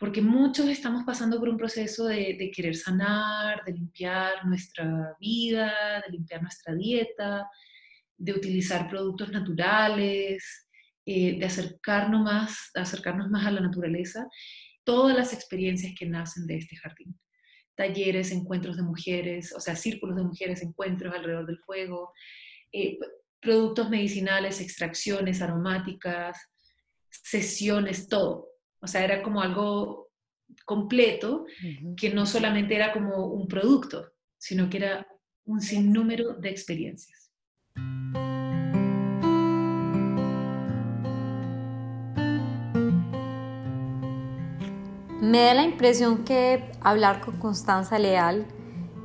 porque muchos estamos pasando por un proceso de, querer sanar, de limpiar nuestra vida, de limpiar nuestra dieta, de utilizar productos naturales, eh, de acercarnos más, acercarnos más a la naturaleza, todas las experiencias que nacen de este jardín. Talleres, encuentros de mujeres, o sea, círculos de mujeres, encuentros alrededor del fuego, eh, productos medicinales, extracciones aromáticas, sesiones, todo. O sea, era como algo completo, que no solamente era como un producto, sino que era un sinnúmero de experiencias. Me da la impresión que hablar con Constanza Leal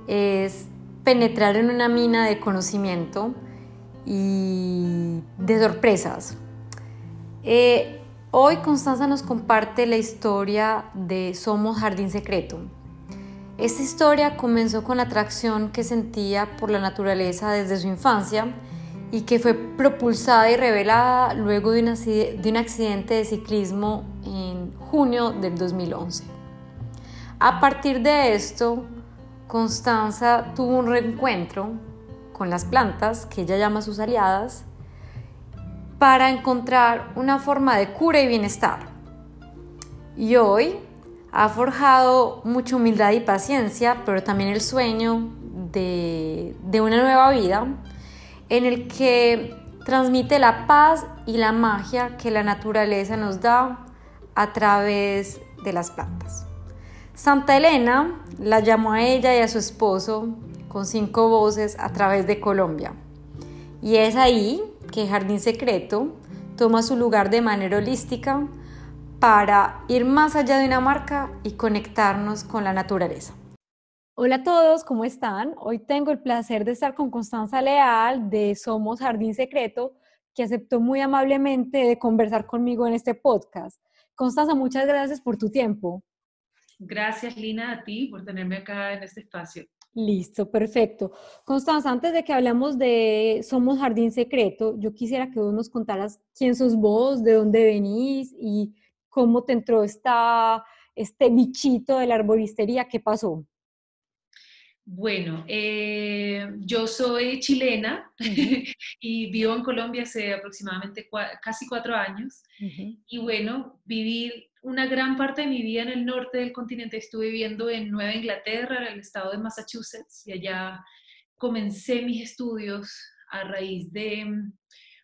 es penetrar en una mina de conocimiento y de sorpresas. Eh, Hoy Constanza nos comparte la historia de Somos Jardín Secreto. Esta historia comenzó con la atracción que sentía por la naturaleza desde su infancia y que fue propulsada y revelada luego de un, accidente de ciclismo en junio del 2011. A partir de esto, Constanza tuvo un reencuentro con las plantas, que ella llama sus aliadas, para encontrar una forma de cura y bienestar. Y hoy ha forjado mucha humildad y paciencia, pero también el sueño de, una nueva vida en el que transmite la paz y la magia que la naturaleza nos da a través de las plantas. Santa Elena la llamó a ella y a su esposo con cinco voces a través de Colombia. Y es ahí que Jardín Secreto toma su lugar de manera holística para ir más allá de una marca y conectarnos con la naturaleza. Hola a todos, ¿cómo están? Hoy tengo el placer de estar con Constanza Leal de Somos Jardín Secreto, que aceptó muy amablemente de conversar conmigo en este podcast. Constanza, muchas gracias por tu tiempo. Gracias, Lina, a ti por tenerme acá en este espacio. Listo, perfecto. Constanza, antes de que hablemos de Somos Jardín Secreto, yo quisiera que vos nos contaras quién sos vos, de dónde venís y cómo te entró esta, este bichito de la arboristería, ¿qué pasó? Bueno, eh, yo soy chilena y vivo en Colombia hace aproximadamente casi cuatro años. Y bueno, viví una gran parte de mi vida en el norte del continente. Estuve viviendo en Nueva Inglaterra, en el estado de Massachusetts, y allá comencé mis estudios a raíz de,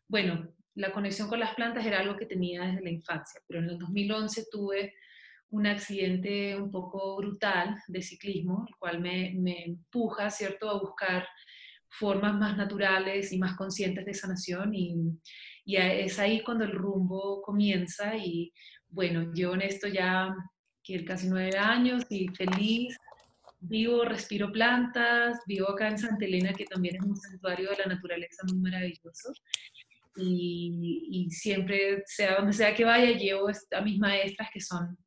bueno, la conexión con las plantas era algo que tenía desde la infancia, pero en el 2011 tuve un accidente un poco brutal de ciclismo, el cual me, me, empuja, ¿cierto?, a buscar formas más naturales y más conscientes de sanación y, y es ahí cuando el rumbo comienza y bueno, yo en esto ya quiero casi nueve años y feliz. Vivo, respiro plantas, vivo acá en Santa Elena, que también es un santuario de la naturaleza muy maravilloso. Y, siempre, sea donde sea que vaya, llevo a mis maestras que son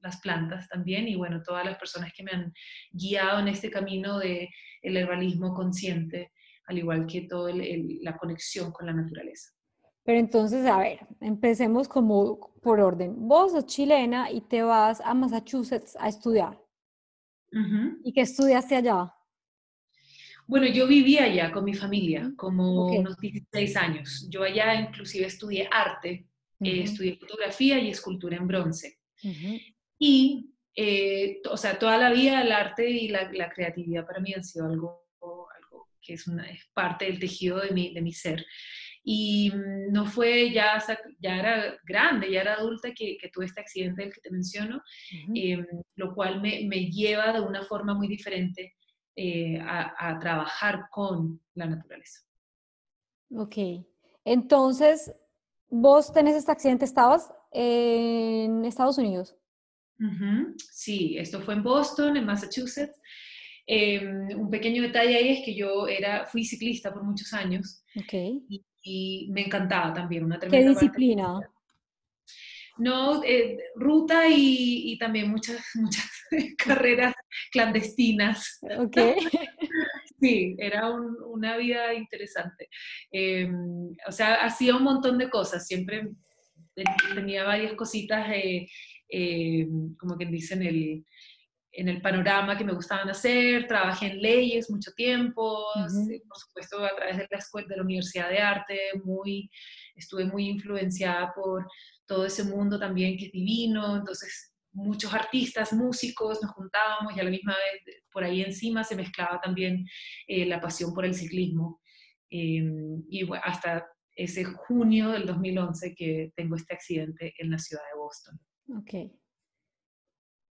las plantas también y bueno, todas las personas que me han guiado en este camino de el herbalismo consciente, al igual que toda la conexión con la naturaleza. Pero entonces, a ver, empecemos como por orden. Vos sos chilena y te vas a Massachusetts a estudiar. ¿Y qué estudiaste allá? Bueno, yo vivía allá con mi familia, como unos 16 años. Yo allá inclusive estudié arte, eh, estudié fotografía y escultura en bronce. Y, eh, o sea, toda la vida el arte y la, creatividad para mí han sido algo, algo que es, una, es parte del tejido de mi, de mi ser. Y mm, no fue ya, ya era grande, ya era adulta que, que tuve este accidente del que te menciono, em, lo cual me, me, lleva de una forma muy diferente eh, a, a, trabajar con la naturaleza. Ok, entonces, vos tenés este accidente, estabas en Estados Unidos. Sí, esto fue en Boston, en Massachusetts. Em, un pequeño detalle ahí es que yo era, fui ciclista por muchos años okay y me encantaba también. Una ¿Qué disciplina? No, eh, ruta y, y, también muchas, muchas carreras clandestinas. Ok. sí, era una vida interesante. Em, o sea, hacía un montón de cosas, siempre tenía varias cositas eh, eh, como quien dice, en el, en el panorama que me gustaban hacer, trabajé en leyes mucho tiempo, por supuesto a través de la escuela, de la Universidad de Arte, muy, estuve muy influenciada por todo ese mundo también que es divino, entonces muchos artistas, músicos, nos juntábamos y a la misma vez por ahí encima se mezclaba también eh, la pasión por el ciclismo. Em, y hasta ese junio del 2011 que tengo este accidente en la ciudad de Boston. Ok.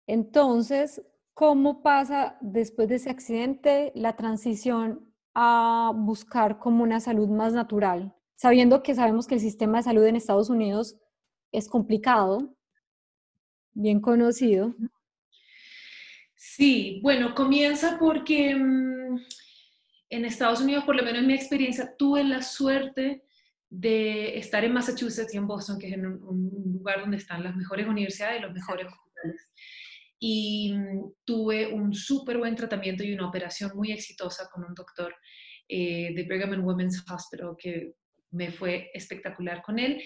Entonces, ¿cómo pasa después de ese accidente la transición a buscar como una salud más natural? Sabiendo que sabemos que el sistema de salud en Estados Unidos es complicado, bien conocido. Sí, bueno, comienza porque mm, en Estados Unidos, por lo menos en mi experiencia, tuve la suerte de estar en Massachusetts y en Boston, que es en un, lugar donde están las mejores universidades y los mejores. Y mm, tuve un súper buen tratamiento y una operación muy exitosa con un doctor eh, de Brigham and Women's Hospital que me fue espectacular con él.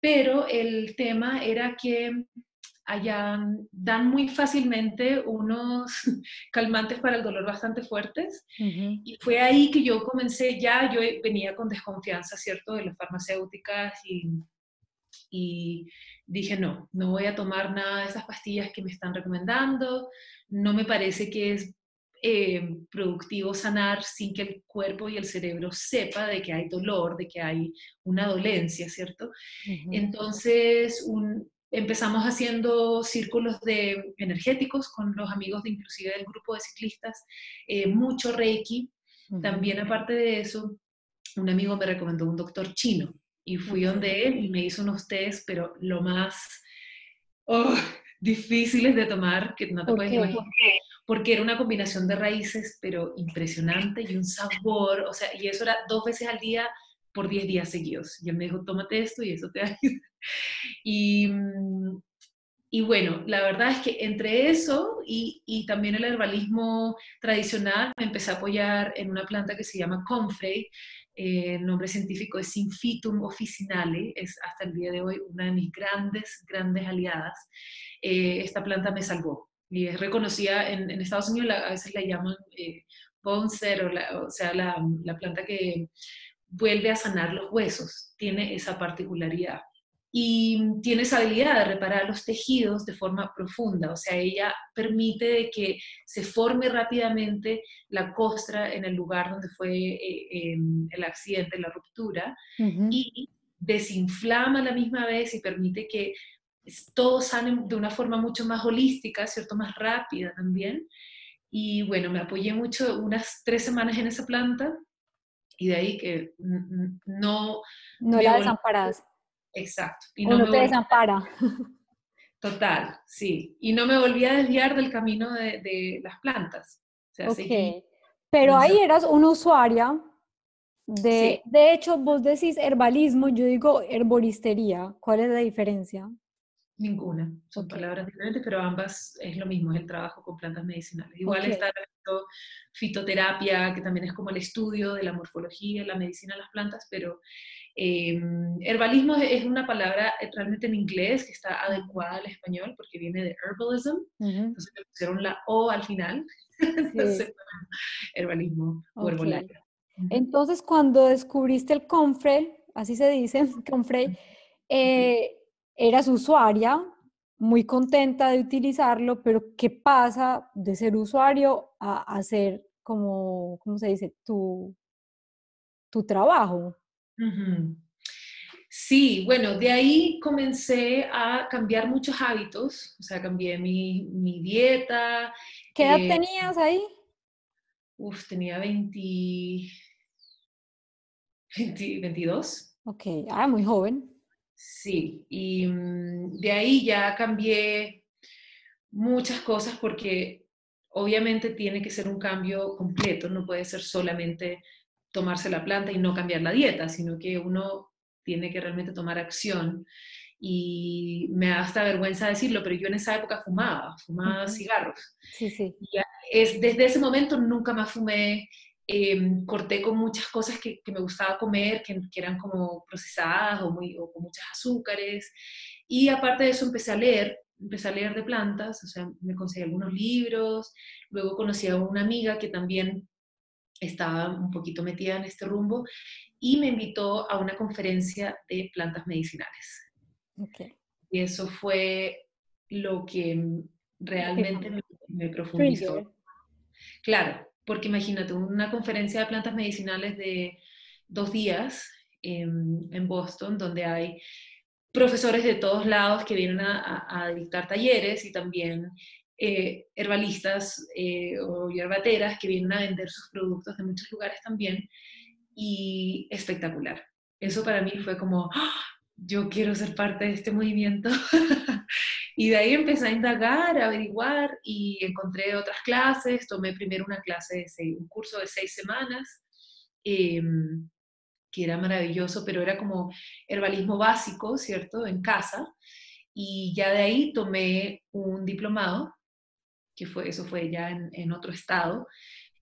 Pero el tema era que allá dan muy fácilmente unos calmantes para el dolor bastante fuertes. Y fue ahí que yo comencé ya, yo venía con desconfianza, ¿cierto?, de las farmacéuticas y, y dije, no, no voy a tomar nada de esas pastillas que me están recomendando, no me parece que es eh, productivo sanar sin que el cuerpo y el cerebro sepa de que hay dolor, de que hay una dolencia, ¿cierto? Entonces, un, Empezamos haciendo círculos de energéticos con los amigos de inclusive del grupo de ciclistas, eh, mucho Reiki. También aparte de eso, un amigo me recomendó un doctor chino y fui donde él y me hizo unos test, pero lo más oh, difíciles de tomar, que no te puedes imaginar, porque era una combinación de raíces, pero impresionante y un sabor, o sea, y eso era dos veces al día por 10 días seguidos. Y él me dijo, tómate esto y eso te ayuda. Y, y bueno, la verdad es que entre eso y, y, también el herbalismo tradicional, me empecé a apoyar en una planta que se llama Comfrey. Eh, el nombre científico es Synphytum officinale, es hasta el día de hoy una de mis grandes, grandes aliadas. Eh, esta planta me salvó y es reconocida en, en Estados Unidos, a veces la llaman eh, bone o, o sea, la, la planta que vuelve a sanar los huesos, tiene esa particularidad. Y tiene esa habilidad de reparar los tejidos de forma profunda, o sea, ella permite que se forme rápidamente la costra en el lugar donde fue eh, em, el accidente, la ruptura, y desinflama a la misma vez y permite que todo sane de una forma mucho más holística, ¿cierto? Más rápida también. Y bueno, me apoyé mucho, unas tres semanas en esa planta, y de ahí que no... No la desamparas. Exacto. Y no, te desampara. Total, sí. Y no me volví a desviar del camino de, las plantas. O Pero ahí eras una usuaria de, de hecho, vos decís herbalismo, yo digo herboristería. ¿Cuál es la diferencia? Ninguna, son palabras diferentes, pero ambas es lo mismo, es el trabajo con plantas medicinales. Igual está la fitoterapia, que también es como el estudio de la morfología, la medicina de las plantas, pero em, herbalismo es una palabra realmente en inglés que está adecuada al español porque viene de herbalism, entonces le pusieron la O al final, entonces, herbalismo o herbolaria. Entonces, cuando descubriste el Confrey, así se dice, Confrey, eh, eras usuaria, muy contenta de utilizarlo, pero ¿qué pasa de ser usuario a hacer como, ¿cómo se dice? Tu, tu trabajo. Sí, bueno, de ahí comencé a cambiar muchos hábitos, o sea, cambié mi, dieta. ¿Qué edad eh, tenías ahí? Uf, tenía 20, 22. Ok, ah, muy joven. Sí, y mm, de ahí ya cambié muchas cosas porque obviamente tiene que ser un cambio completo, no puede ser solamente tomarse la planta y no cambiar la dieta, sino que uno tiene que realmente tomar acción. Y me da hasta vergüenza decirlo, pero yo en esa época fumaba, fumaba cigarros. Sí, sí. Y es, desde ese momento nunca más fumé Em, corté con muchas cosas que, me gustaba comer, que, eran como procesadas o, muy, con muchos azúcares. Y aparte de eso empecé a leer empecé a leer de plantas, o sea, me conseguí algunos libros, luego conocí a una amiga que también estaba un poquito metida en este rumbo y me invitó a una conferencia de plantas medicinales. Y eso fue lo que realmente me, profundizó. Claro, porque imagínate, una conferencia de plantas medicinales de dos días en, Boston, donde hay profesores de todos lados que vienen a, dictar talleres y también eh, herbalistas eh, o hierbateras que vienen a vender sus productos de muchos lugares también. Y espectacular. Eso para mí fue como, ¡ah! yo quiero ser parte de este movimiento. y de ahí empecé a indagar, a averiguar y encontré otras clases. Tomé primero una clase, de un curso de seis semanas, em, que era maravilloso, pero era como herbalismo básico, ¿cierto? En casa. Y ya de ahí tomé un diplomado, que fue, eso fue ya en, en otro estado,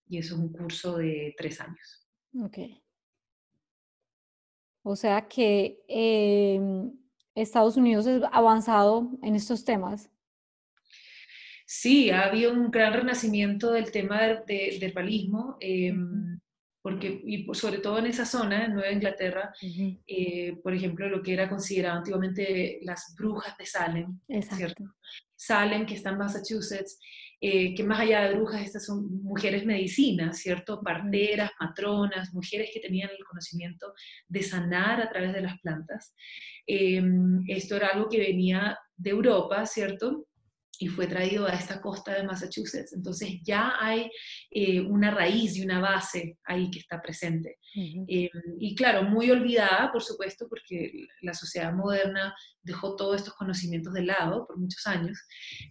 y eso es un curso de tres años. Ok. O sea que em, Estados Unidos es avanzado en estos temas. Sí, ha habido un gran renacimiento del tema de, herbalismo, em, porque, y sobre todo en esa zona, en Nueva Inglaterra, eh, por ejemplo, lo que era considerado antiguamente las brujas de Salem, ¿cierto? Salem, que está en Massachusetts, eh, que más allá de brujas, estas son mujeres medicinas, ¿cierto? Parteras, matronas, mujeres que tenían el conocimiento de sanar a través de las plantas. Em, esto era algo que venía de Europa, ¿cierto? Y fue traído a esta costa de Massachusetts. Entonces ya hay eh, una raíz y una base ahí que está presente. Eh, y claro, muy olvidada, por supuesto, porque la sociedad moderna dejó todos estos conocimientos de lado por muchos años,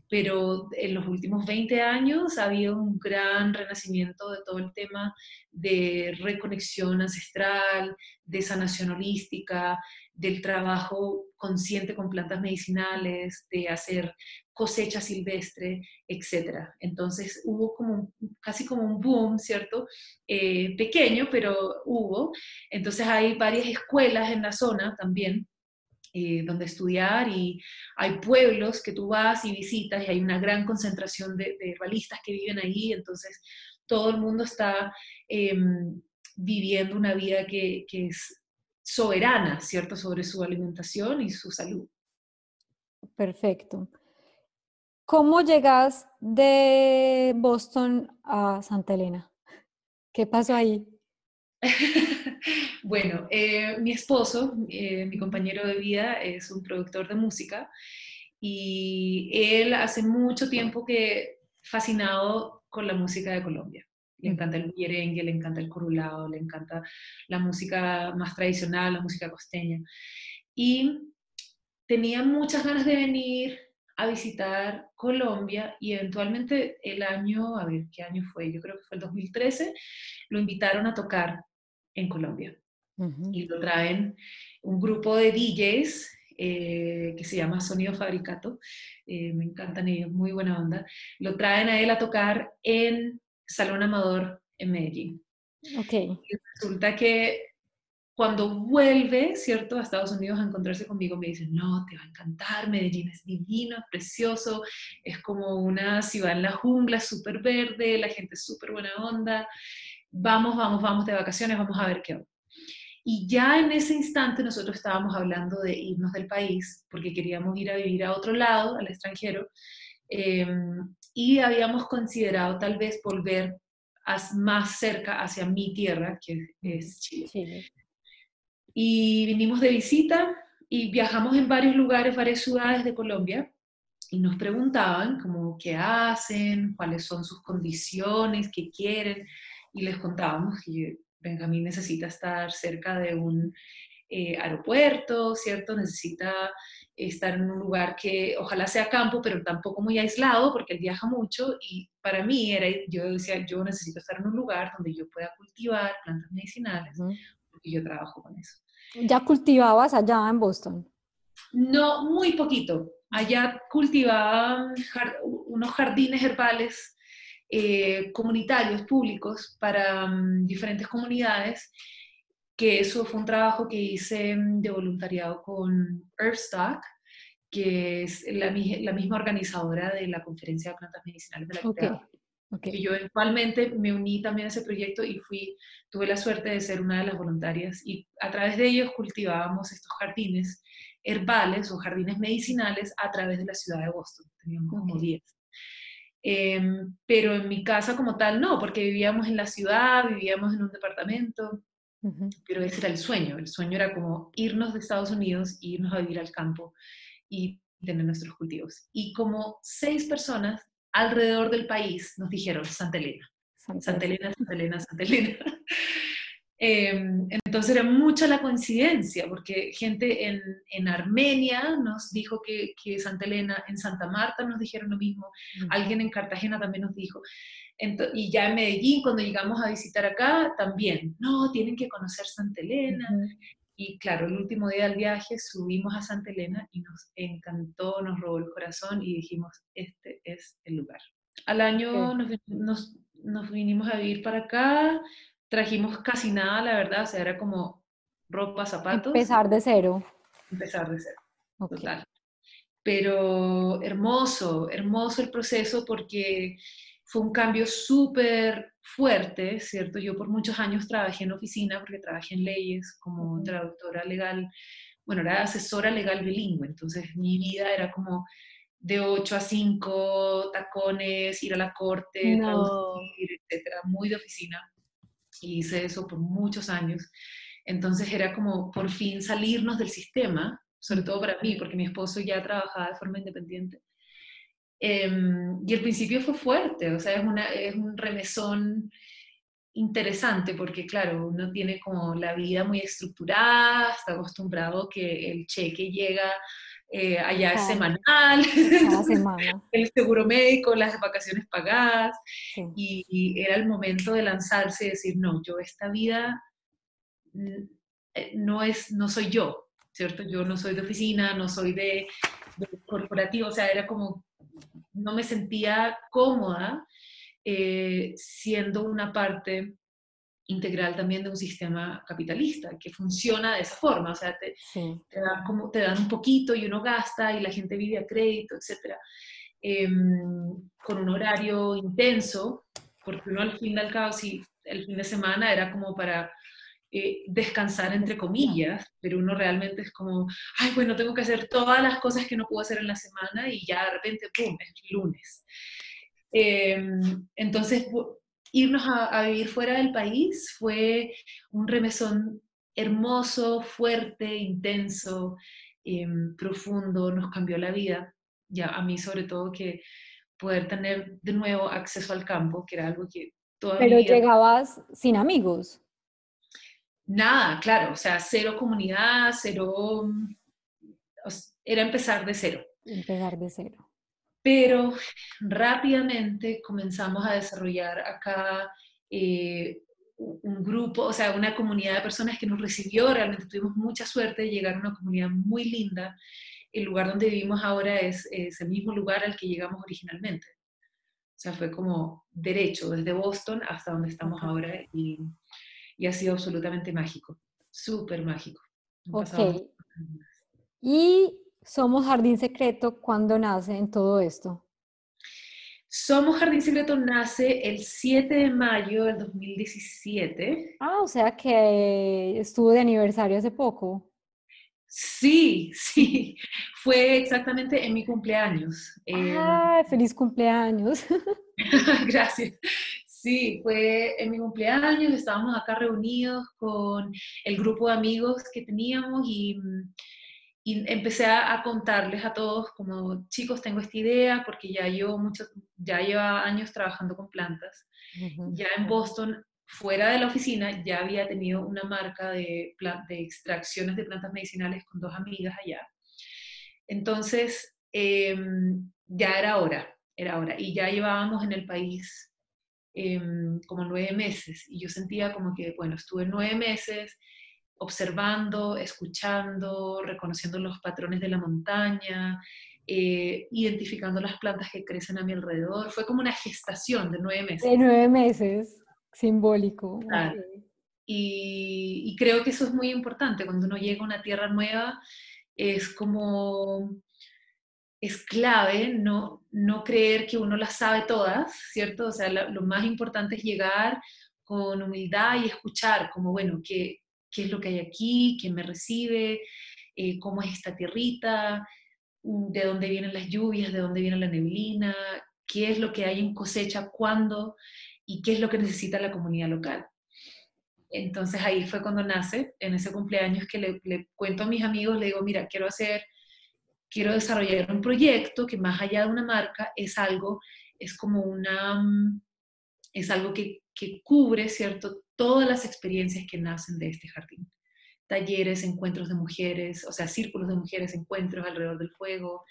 pero en los últimos 20 años ha habido un gran renacimiento de todo el tema de reconexión ancestral, de sanación holística, del trabajo consciente con plantas medicinales, de hacer cosecha silvestre, etc. Entonces hubo como casi como un boom, ¿cierto? Eh, pequeño, pero hubo. Entonces hay varias escuelas en la zona también eh, donde estudiar y hay pueblos que tú vas y visitas y hay una gran concentración de, herbalistas que viven ahí, entonces todo el mundo está em, viviendo una vida que, que es soberana, ¿cierto?, sobre su alimentación y su salud. Perfecto. ¿Cómo llegas de Boston a Santa Elena? ¿Qué pasó ahí? bueno, eh, mi esposo, eh, mi compañero de vida, es un productor de música y él hace mucho tiempo que fascinado con la música de Colombia. Le encanta el merengue, le encanta el corulado, le encanta la música más tradicional, la música costeña. Y tenía muchas ganas de venir a visitar Colombia y eventualmente el año, a ver, ¿qué año fue? Yo creo que fue el 2013, lo invitaron a tocar en Colombia. Y lo traen un grupo de DJs eh, que se llama Sonido Fabricato, eh, me encantan ellos, muy buena onda, lo traen a él a tocar en Salón Amador en Medellín. Ok. Y resulta que cuando vuelve, ¿cierto?, a Estados Unidos a encontrarse conmigo, me dice, no, te va a encantar, Medellín es divino, precioso, es como una ciudad en la jungla, súper verde, la gente es súper buena onda, vamos, vamos, vamos de vacaciones, vamos a ver qué onda. Y ya en ese instante nosotros estábamos hablando de irnos del país, porque queríamos ir a vivir a otro lado, al extranjero, em, y habíamos considerado tal vez volver más cerca hacia mi tierra, que es Chile. Y vinimos de visita y viajamos en varios lugares, varias ciudades de Colombia, y nos preguntaban como qué hacen, cuáles son sus condiciones, qué quieren, y les contábamos que Benjamín necesita estar cerca de un eh, aeropuerto, ¿cierto? Necesita estar en un lugar que ojalá sea campo, pero tampoco muy aislado, porque él viaja mucho y para mí era, yo decía, yo necesito estar en un lugar donde yo pueda cultivar plantas medicinales, porque yo trabajo con eso. ¿Ya cultivabas allá en Boston? No, muy poquito. Allá cultivaba unos jardines herbales eh, comunitarios, públicos, para mm, diferentes comunidades, que eso fue un trabajo que hice mm, de voluntariado con Earthstock, que es la, la, misma organizadora de la Conferencia de Plantas Medicinales de la okay. Okay. yo eventualmente me uní también a ese proyecto y fui, tuve la suerte de ser una de las voluntarias y a través de ellos cultivábamos estos jardines herbales o jardines medicinales a través de la ciudad de Boston. Teníamos como 10. Em, pero en mi casa como tal no, porque vivíamos en la ciudad, vivíamos en un departamento, pero ese era el sueño. El sueño era como irnos de Estados Unidos, irnos a vivir al campo y tener nuestros cultivos. Y como seis personas alrededor del país nos dijeron Santa Elena. Santa Elena, Santa Elena, Santa Elena. Em, entonces era mucha la coincidencia, porque gente en, en Armenia nos dijo que, que, Santa Elena, en Santa Marta nos dijeron lo mismo, alguien en Cartagena también nos dijo. y ya en Medellín, cuando llegamos a visitar acá, también, no, tienen que conocer Santa Elena. Y claro, el último día del viaje subimos a Santa Elena y nos encantó, nos robó el corazón y dijimos, este es el lugar. Al año nos, nos, nos vinimos a vivir para acá, trajimos casi nada, la verdad, o sea, era como ropa, zapatos. Empezar de cero. Empezar de cero, total. Pero hermoso, hermoso el proceso porque fue un cambio súper fuerte, ¿cierto? Yo por muchos años trabajé en oficina porque trabajé en leyes como traductora legal, bueno, era asesora legal bilingüe, entonces mi vida era como de 8 a 5, tacones, ir a la corte, traducir, etcétera, muy de oficina y hice eso por muchos años. Entonces era como por fin salirnos del sistema, sobre todo para mí, porque mi esposo ya trabajaba de forma independiente. Em, y el principio fue fuerte, o sea, es, una, es un remesón interesante porque, claro, uno tiene como la vida muy estructurada, está acostumbrado que el cheque llega eh, allá es semanal, el seguro médico, las vacaciones pagadas, y, era el momento de lanzarse y decir, no, yo esta vida eh, no, es, no soy yo, ¿cierto? Yo no soy de oficina, no soy de, corporativo, o sea, era como, no me sentía cómoda eh, siendo una parte integral también de un sistema capitalista que funciona de esa forma, o sea, te, te, dan como, te dan un poquito y uno gasta y la gente vive a crédito, etc. Em, con un horario intenso, porque uno al fin y al cabo, si el fin de semana era como para eh, descansar entre comillas, pero uno realmente es como, ay, bueno, tengo que hacer todas las cosas que no puedo hacer en la semana y ya de repente, ¡pum!, es lunes. Em, entonces, irnos a, vivir fuera del país fue un remesón hermoso, fuerte, intenso, em, profundo, nos cambió la vida. Ya a mí sobre todo que poder tener de nuevo acceso al campo, que era algo que todavía... Pero llegabas sin amigos. Nada, claro, o sea, cero comunidad, cero... Era empezar de cero. Empezar de cero pero rápidamente comenzamos a desarrollar acá eh, un grupo, o sea, una comunidad de personas que nos recibió, realmente tuvimos mucha suerte de llegar a una comunidad muy linda. El lugar donde vivimos ahora es, el mismo lugar al que llegamos originalmente. O sea, fue como derecho, desde Boston hasta donde estamos ahora y, y ha sido absolutamente mágico, súper mágico. Ok. Y somos Jardín Secreto, ¿cuándo nace en todo esto? Somos Jardín Secreto nace el 7 de mayo del 2017. Ah, o sea que estuvo de aniversario hace poco. Sí, sí, fue exactamente en mi cumpleaños. ¡Ah, feliz cumpleaños! Gracias. Sí, fue en mi cumpleaños, estábamos acá reunidos con el grupo de amigos que teníamos y y empecé a, contarles a todos como, chicos, tengo esta idea porque ya llevo mucho, ya lleva años trabajando con plantas. Ya en Boston, fuera de la oficina, ya había tenido una marca de, de extracciones de plantas medicinales con dos amigas allá. Entonces, em, ya era hora, era hora. Y ya llevábamos en el país em, como nueve meses. Y yo sentía como que, bueno, estuve nueve meses observando, escuchando, reconociendo los patrones de la montaña, eh, identificando las plantas que crecen a mi alrededor. Fue como una gestación de nueve meses. De nueve meses, simbólico. Y, y, creo que eso es muy importante. Cuando uno llega a una tierra nueva, es como es clave no, no creer que uno las sabe todas, ¿cierto? O sea, lo más importante es llegar con humildad y escuchar, como, bueno, ¿qué, qué es lo que hay aquí? ¿Quién me recibe? Eh, ¿Cómo es esta tierrita? Mm, ¿De dónde vienen las lluvias? ¿De dónde viene la neblina? ¿Qué es lo que hay en cosecha? ¿Cuándo? ¿Y qué es lo que necesita la comunidad local? Entonces ahí fue cuando nace, en ese cumpleaños que le, le cuento a mis amigos, le digo, mira, quiero hacer quiero desarrollar un proyecto que más allá de una marca es algo, es como una, mm, es algo que, que cubre, ¿cierto? Todas las experiencias que nacen de este jardín. Talleres, encuentros de mujeres, o sea, círculos de mujeres, encuentros alrededor del fuego,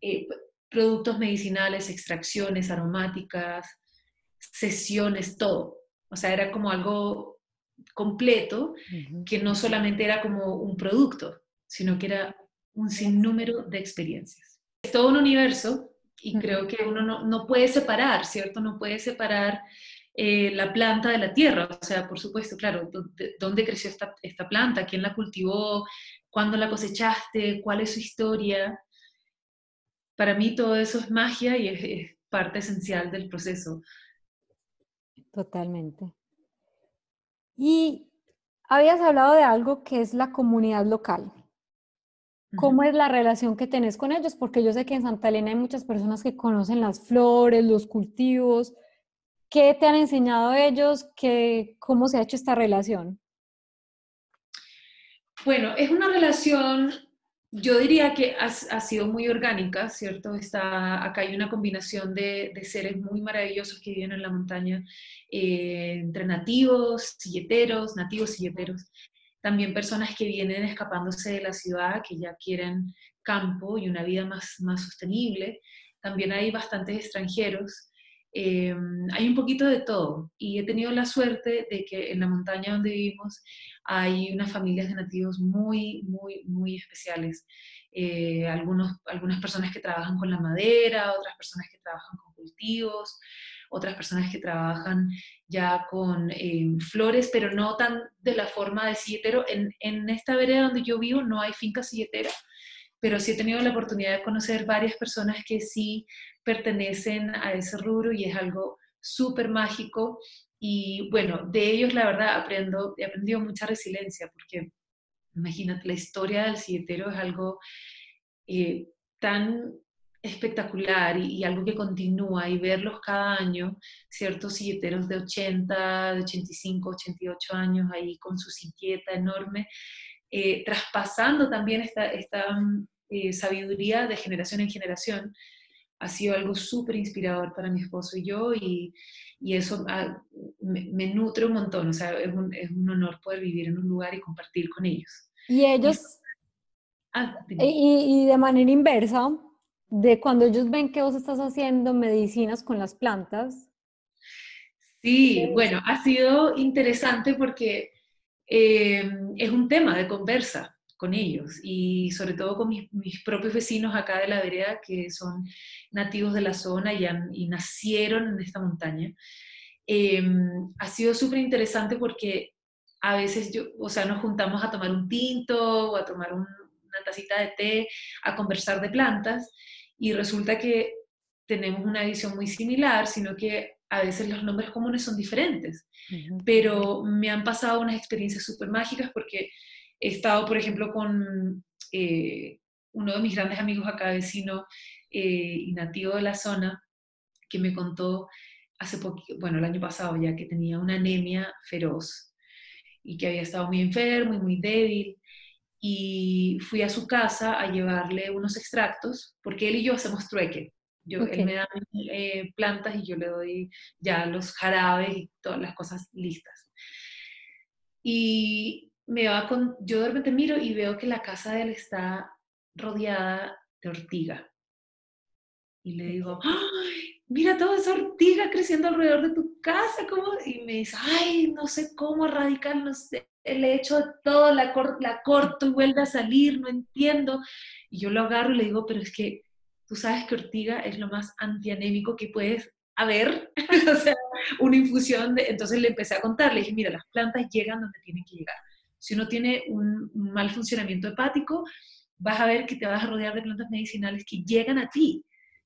eh, productos medicinales, extracciones aromáticas, sesiones, todo. O sea, era como algo completo, que no solamente era como un producto, sino que era un sinnúmero de experiencias. Es todo un universo y creo que uno no, puede separar, ¿cierto? No puede separar eh, la planta de la tierra. O sea, por supuesto, claro, ¿dónde creció esta, esta planta? ¿Quién la cultivó? ¿Cuándo la cosechaste? ¿Cuál es su historia? Para mí todo eso es magia y es parte esencial del proceso. Totalmente. Y habías hablado de algo que es la comunidad local. ¿Cómo es la relación que tenés con ellos? Porque yo sé que en Santa Elena hay muchas personas que conocen las flores, los cultivos. ¿Qué te han enseñado ellos? ¿Qué, ¿Cómo se ha hecho esta relación? Bueno, es una relación, yo diría que ha, sido muy orgánica, ¿cierto? Está, acá hay una combinación de, seres muy maravillosos que viven en la montaña, eh, entre nativos, silleteros, nativos silleteros, también personas que vienen escapándose de la ciudad, que ya quieren campo y una vida más, más sostenible. También hay bastantes extranjeros. Eh, hay un poquito de todo y he tenido la suerte de que en la montaña donde vivimos hay unas familias de nativos muy, muy, muy especiales. Eh, algunos, algunas personas que trabajan con la madera, otras personas que trabajan con cultivos, otras personas que trabajan ya con eh, flores, pero no tan de la forma de silletero. En, en, esta vereda donde yo vivo no hay finca silletera, pero sí he tenido la oportunidad de conocer varias personas que sí pertenecen a ese rubro y es algo súper mágico. Y bueno, de ellos la verdad aprendo, he aprendido mucha resiliencia porque imagínate, la historia del silletero es algo eh, tan espectacular y, algo que continúa y verlos cada año, ciertos silleteros de 80, de 85, 88 años ahí con su silleta enorme, eh, traspasando también esta, esta eh, sabiduría de generación en generación, ha sido algo súper inspirador para mi esposo y yo y, y eso ah, me, nutre un montón, o sea, es un, es un, honor poder vivir en un lugar y compartir con ellos. Y ellos... Ah, y, y de manera inversa, de cuando ellos ven que vos estás haciendo medicinas con las plantas. Sí, bueno, ha sido interesante porque eh, es un tema de conversa con ellos y sobre todo con mis, propios vecinos acá de la vereda que son nativos de la zona y, y nacieron en esta montaña. Eh, ha sido súper interesante porque a veces yo, o sea, nos juntamos a tomar un tinto o a tomar una tacita de té, a conversar de plantas y resulta que tenemos una visión muy similar, sino que a veces los nombres comunes son diferentes. Pero me han pasado unas experiencias súper mágicas porque he estado, por ejemplo, con eh, uno de mis grandes amigos acá, vecino eh, y nativo de la zona, que me contó hace poco, bueno, el año pasado ya, que tenía una anemia feroz y que había estado muy enfermo y muy débil y fui a su casa a llevarle unos extractos, porque él y yo hacemos trueque. Yo, Él me da eh, plantas y yo le doy ya los jarabes y todas las cosas listas. Y me va con, yo de repente miro y veo que la casa de él está rodeada de ortiga. Y le digo, ¡Ay, mira toda esa ortiga creciendo alrededor de tu casa, ¿cómo? Y me dice, ay, no sé cómo erradicar, no sé, le echo todo, la, la corto y vuelve a salir, no entiendo. Y yo lo agarro y le digo, pero es que tú sabes que ortiga es lo más antianémico que puedes haber, o sea, una infusión de... Entonces le empecé a contar, le dije, mira, las plantas llegan donde tienen que llegar. Si uno tiene un, mal funcionamiento hepático, vas a ver que te vas a rodear de plantas medicinales que llegan a ti,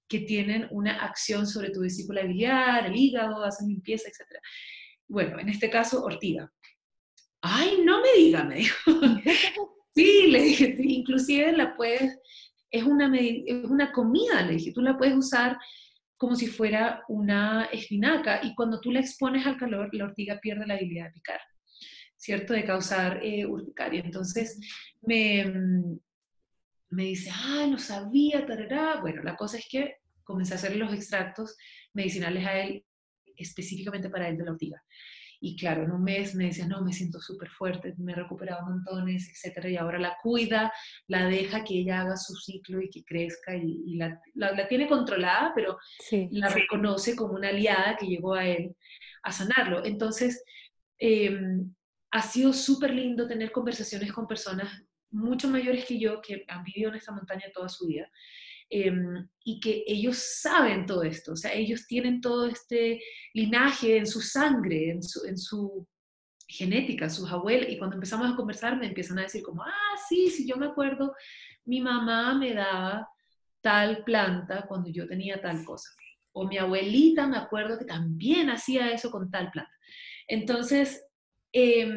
que tienen una acción sobre tu vesícula biliar, el hígado, hacen limpieza, etc. Bueno, en este caso, ortiga. Ay, no me diga, me dijo. sí, le dije, inclusive la puedes, es una, es una comida, le dije, tú la puedes usar como si fuera una espinaca y cuando tú la expones al calor, la ortiga pierde la habilidad de picar, ¿cierto? De causar eh, urticaria. Entonces, me, me dice, ah, no sabía, tarará. Bueno, la cosa es que comencé a hacer los extractos medicinales a él, específicamente para él de la ortiga. Y claro, en un mes me decía, no, me siento súper fuerte, me he recuperado montones, etcétera, y ahora la cuida, la deja que ella haga su ciclo y que crezca, y, la, la, tiene controlada, pero la reconoce como una aliada que llegó a él a sanarlo. Entonces, em, ha sido súper lindo tener conversaciones con personas mucho mayores que yo, que han vivido en esta montaña toda su vida, em, y que ellos saben todo esto, o sea, ellos tienen todo este linaje en su sangre, en su, en su genética, sus abuelos, y cuando empezamos a conversar me empiezan a decir como, ah, sí, sí, yo me acuerdo, mi mamá me daba tal planta cuando yo tenía tal cosa, o mi abuelita me acuerdo que también hacía eso con tal planta. Entonces, eh,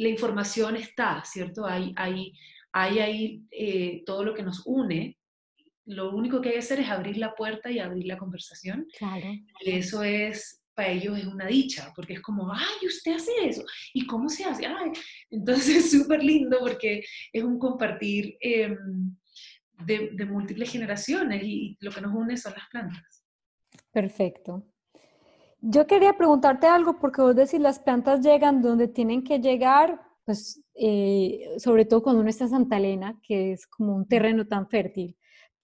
la información está, ¿cierto? Hay, hay, hay ahí eh, todo lo que nos une. Lo único que hay que hacer es abrir la puerta y abrir la conversación. Claro. Y eso es, para ellos es una dicha, porque es como, ay, usted hace eso. ¿Y cómo se hace? Ay. Entonces es súper lindo porque es un compartir em, de, de múltiples generaciones y lo que nos une son las plantas. Perfecto. Yo quería preguntarte algo porque vos decís las plantas llegan donde tienen que llegar, pues eh, sobre todo cuando uno está en Santa Elena, que es como un terreno tan fértil.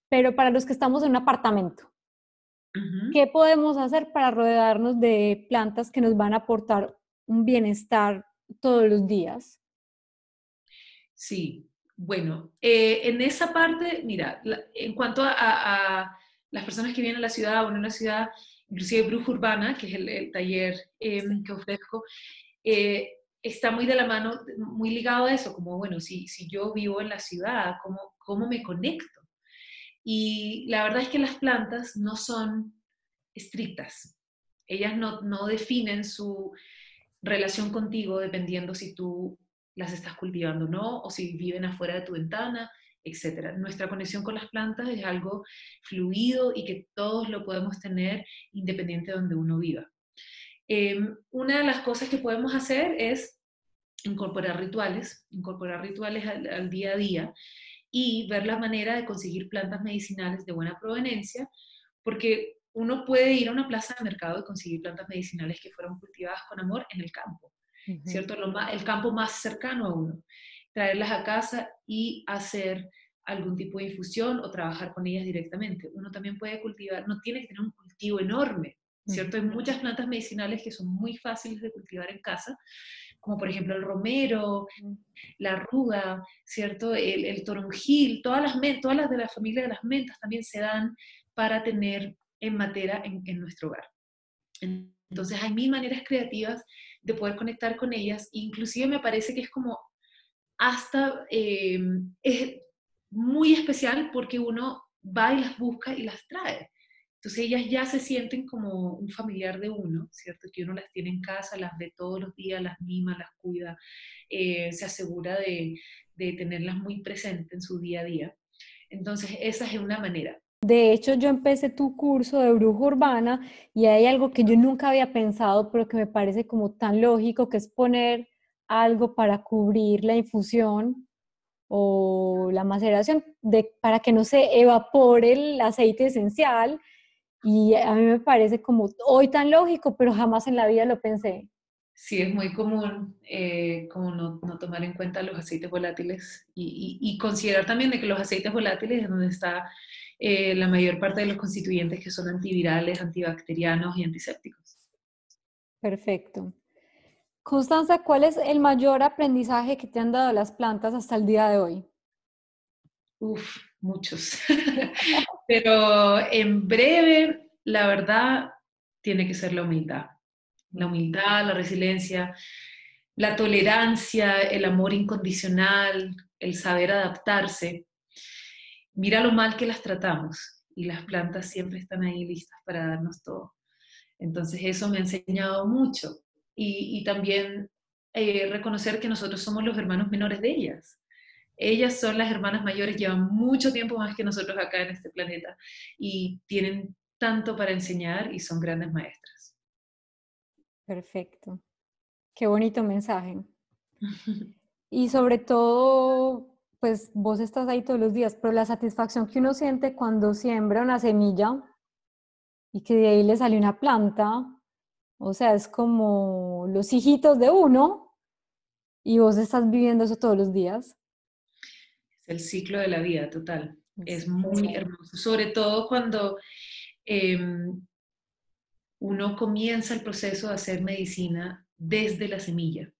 Pero para los que estamos en un apartamento, ¿qué podemos hacer para rodearnos de plantas que nos van a aportar un bienestar todos los días? Sí, bueno, eh, en esa parte, mira, en cuanto a, a, las personas que vienen a la ciudad o en una ciudad inclusive Bruja Urbana, que es el, taller em, que ofrezco, eh, está muy de la mano, muy ligado a eso, como, bueno, si, si yo vivo en la ciudad, ¿cómo, ¿cómo me conecto? Y la verdad es que las plantas no son estrictas. Ellas no, no definen su relación contigo dependiendo si tú las estás cultivando o no, o si viven afuera de tu ventana, etcétera. Nuestra conexión con las plantas es algo fluido y que todos lo podemos tener independiente de donde uno viva. Em, una de las cosas que podemos hacer es incorporar rituales, incorporar rituales al, día a día y ver la manera de conseguir plantas medicinales de buena proveniencia, porque uno puede ir a una plaza de mercado y conseguir plantas medicinales que fueron cultivadas con amor en el campo, ¿cierto? el campo más cercano a uno traerlas a casa y hacer algún tipo de infusión o trabajar con ellas directamente. Uno también puede cultivar, no tiene que tener un cultivo enorme, ¿cierto? Hay muchas plantas medicinales que son muy fáciles de cultivar en casa, como por ejemplo el romero, la arruga, ¿cierto? El, el toronjil, todas las, todas las de la familia de las mentas también se dan para tener en matera en, en nuestro hogar. Entonces hay mil maneras creativas de poder conectar con ellas, inclusive me parece que es como hasta eh, es muy especial porque uno va y las busca y las trae. Entonces ellas ya se sienten como un familiar de uno, ¿cierto? Que uno las tiene en casa, las ve todos los días, las mima, las cuida, eh, se asegura de, de tenerlas muy presentes en su día a día. Entonces esa es una manera. De hecho, yo empecé tu curso de bruja urbana y hay algo que yo nunca había pensado, pero que me parece como tan lógico, que es poner algo para cubrir la infusión o la maceración de, para que no se evapore el aceite esencial. Y a mí me parece como hoy tan lógico, pero jamás en la vida lo pensé. Sí, es muy común eh, como no, no, tomar en cuenta los aceites volátiles y, y, considerar también de que los aceites volátiles es donde está eh, la mayor parte de los constituyentes que son antivirales, antibacterianos y antisépticos. Perfecto. Constanza, ¿cuál es el mayor aprendizaje que te han dado las plantas hasta el día de hoy? Uf, muchos. Pero en breve, la verdad, tiene que ser la humildad. La humildad, la resiliencia, la tolerancia, el amor incondicional, el saber adaptarse. mira lo mal que las tratamos y las plantas siempre están ahí listas para darnos todo. Entonces eso me ha enseñado mucho y, también eh, reconocer que nosotros somos los hermanos menores de ellas. Ellas son las hermanas mayores, llevan mucho tiempo más que nosotros acá en este planeta y tienen tanto para enseñar y son grandes maestras. Perfecto. Qué bonito mensaje. y sobre todo, pues vos estás ahí todos los días, pero la satisfacción que uno siente cuando siembra una semilla y que de ahí le sale una planta, o sea, es como los hijitos de uno y vos estás viviendo eso todos los días. Es el ciclo de la vida, total. Es muy hermoso, sobre todo cuando em, uno comienza el proceso de hacer medicina desde la semilla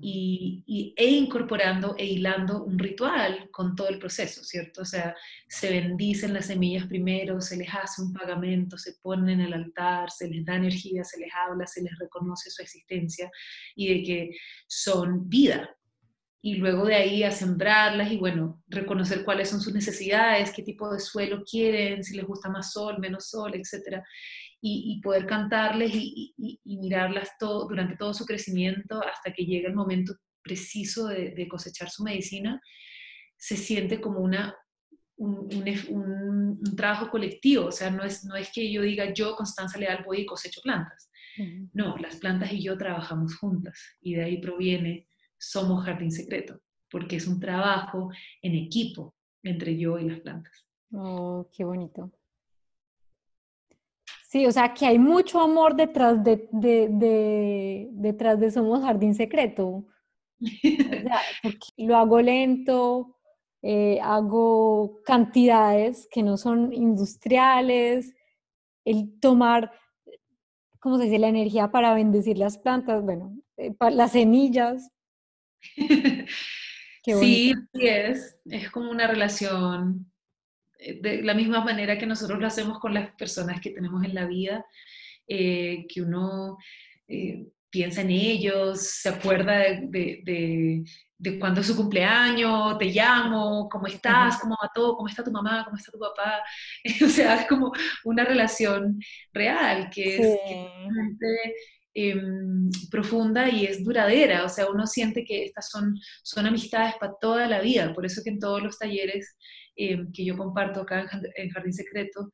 y, e incorporando e hilando un ritual con todo el proceso, ¿cierto? O sea, se bendicen las semillas primero, se les hace un pagamento, se ponen en el altar, se les da energía, se les habla, se les reconoce su existencia y de que son vida. Y luego de ahí a sembrarlas y bueno, reconocer cuáles son sus necesidades, qué tipo de suelo quieren, si les gusta más sol, menos sol, etcétera y, poder cantarles y, mirarlas todo, durante todo su crecimiento hasta que llega el momento preciso de, cosechar su medicina, se siente como una, un, trabajo colectivo, o sea, no es, no es que yo diga yo, Constanza Leal, voy y cosecho plantas. No, las plantas y yo trabajamos juntas y de ahí proviene Somos Jardín Secreto, porque es un trabajo en equipo entre yo y las plantas. Oh, qué bonito. Sí, o sea que hay mucho amor detrás de, detrás de Somos Jardín Secreto. lo hago lento, eh, hago cantidades que no son industriales, el tomar, ¿cómo se dice?, la energía para bendecir las plantas, bueno, eh, las semillas. sí, es, es como una relación de la misma manera que nosotros lo hacemos con las personas que tenemos en la vida, eh, que uno eh, piensa en ellos, se acuerda de, de, de, cuándo es su cumpleaños, te llamo, cómo estás, cómo va todo, cómo está tu mamá, cómo está tu papá. o sea, es como una relación real que es em, profunda y es duradera. O sea, uno siente que estas son, son amistades para toda la vida. Por eso que en todos los talleres eh, que yo comparto acá en Jardín Secreto,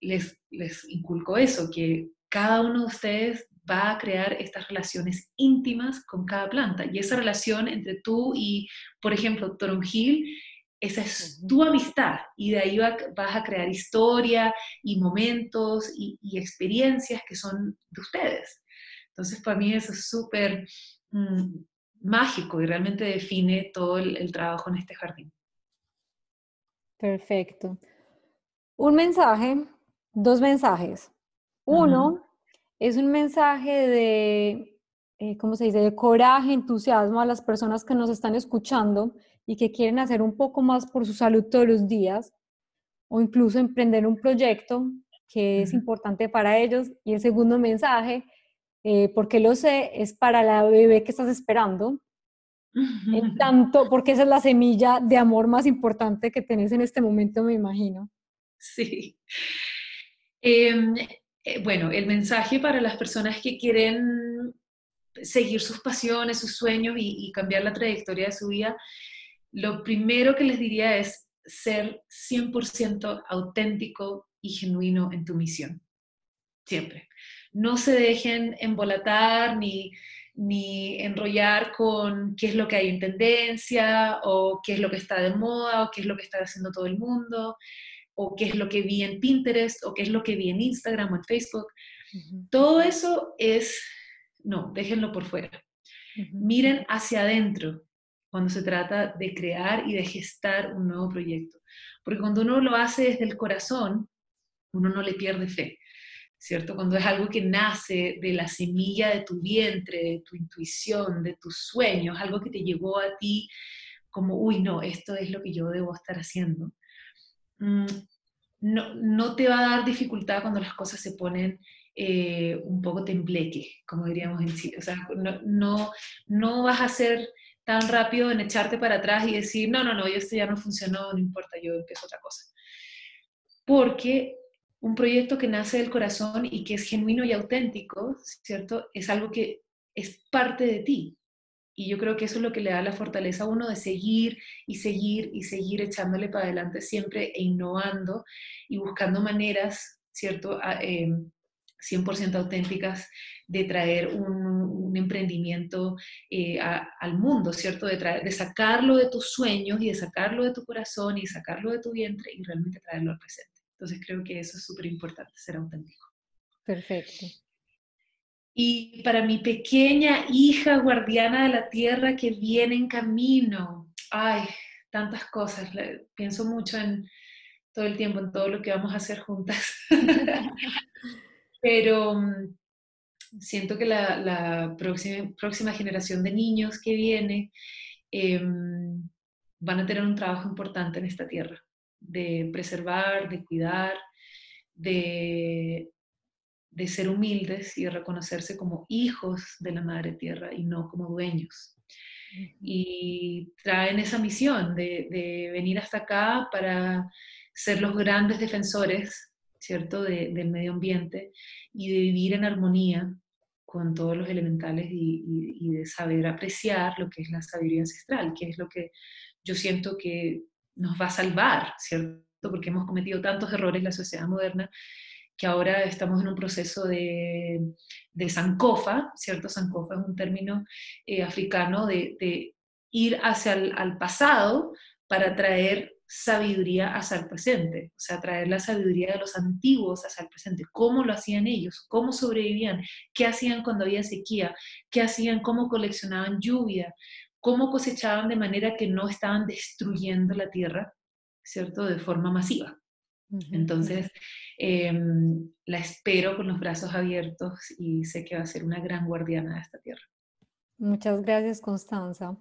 les, les inculco eso, que cada uno de ustedes va a crear estas relaciones íntimas con cada planta. Y esa relación entre tú y, por ejemplo, toronjil, esa es tu amistad y de ahí vas a crear historia y momentos y, experiencias que son de ustedes. Entonces, para mí eso es súper mm, mágico y realmente define todo el trabajo en este jardín. Perfecto. Un mensaje, dos mensajes. Uno es un mensaje de, eh, ¿cómo se dice?, de coraje, entusiasmo a las personas que nos están escuchando y que quieren hacer un poco más por su salud todos los días o incluso emprender un proyecto que es importante para ellos. Y el segundo mensaje, eh, porque lo sé, es para la bebé que estás esperando, en tanto, porque esa es la semilla de amor más importante que tenés en este momento, me imagino. Sí. Em, eh, bueno, el mensaje para las personas que quieren seguir sus pasiones, sus sueños y, cambiar la trayectoria de su vida, lo primero que les diría es ser 100% auténtico y genuino en tu misión. Siempre. No se dejen embolatar ni ni enrollar con qué es lo que hay en tendencia o qué es lo que está de moda o qué es lo que está haciendo todo el mundo o qué es lo que vi en Pinterest o qué es lo que vi en Instagram o en Facebook. Todo eso es, no, déjenlo por fuera. Miren hacia adentro cuando se trata de crear y de gestar un nuevo proyecto. Porque cuando uno lo hace desde el corazón, uno no le pierde fe. ¿Cierto? Cuando es algo que nace de la semilla de tu vientre, de tu intuición, de tus sueños, algo que te llegó a ti como, uy, no, esto es lo que yo debo estar haciendo. Mm, no, no te va a dar dificultad cuando las cosas se ponen eh, un poco tembleque, como diríamos en Chile. O sea, no, no, no vas a ser tan rápido en echarte para atrás y decir, no, no, no, esto ya no funcionó, no importa, yo empiezo otra cosa. Porque un proyecto que nace del corazón y que es genuino y auténtico, ¿cierto? Es algo que es parte de ti. Y yo creo que eso es lo que le da la fortaleza a uno de seguir y seguir y seguir echándole para adelante siempre e innovando y buscando maneras, ¿cierto? 100% auténticas de traer un, emprendimiento eh, al mundo, ¿cierto? De, de sacarlo de tus sueños y de sacarlo de tu corazón y sacarlo de tu vientre y realmente traerlo al presente. Entonces creo que eso es súper importante, ser auténtico. Perfecto. Y para mi pequeña hija guardiana de la tierra que viene en camino, ay, tantas cosas, pienso mucho en todo el tiempo, en todo lo que vamos a hacer juntas. Pero mm, siento que la, próxima, próxima, generación de niños que viene em, van a tener un trabajo importante en esta tierra, de preservar, de cuidar, de, de ser humildes y de reconocerse como hijos de la Madre Tierra y no como dueños. Y traen esa misión de, de venir hasta acá para ser los grandes defensores ¿cierto?, del medio ambiente y de vivir en armonía con todos los elementales y, de saber apreciar lo que es la sabiduría ancestral, que es lo que yo siento que nos va a salvar, ¿cierto? Porque hemos cometido tantos errores en la sociedad moderna que ahora estamos en un proceso de, de ¿cierto? Sankofa es un término eh, africano de, ir hacia el al pasado para traer sabiduría hacia el presente, o sea, traer la sabiduría de los antiguos hacia el presente, cómo lo hacían ellos, cómo sobrevivían, qué hacían cuando había sequía, qué hacían, cómo coleccionaban lluvia, cómo cosechaban de manera que no estaban destruyendo la tierra, ¿cierto?, de forma masiva. Entonces, em, la espero con los brazos abiertos y sé que va a ser una gran guardiana de esta tierra. Muchas gracias, Constanza.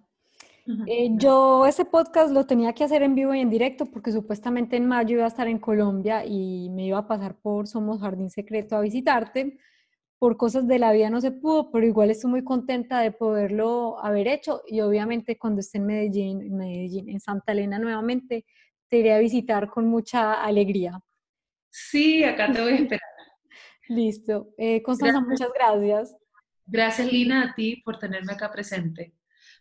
Eh, yo ese podcast lo tenía que hacer en vivo y en directo porque supuestamente en mayo iba a estar en Colombia y me iba a pasar por Somos Jardín Secreto a visitarte. Por cosas de la vida no se pudo, pero igual estoy muy contenta de poderlo haber hecho y obviamente cuando esté en Medellín, en Medellín, en Santa Elena nuevamente, te iré a visitar con mucha alegría. Sí, acá te voy a esperar. Listo. Eh, Constanza, muchas gracias. Gracias, Lina, a ti por tenerme acá presente.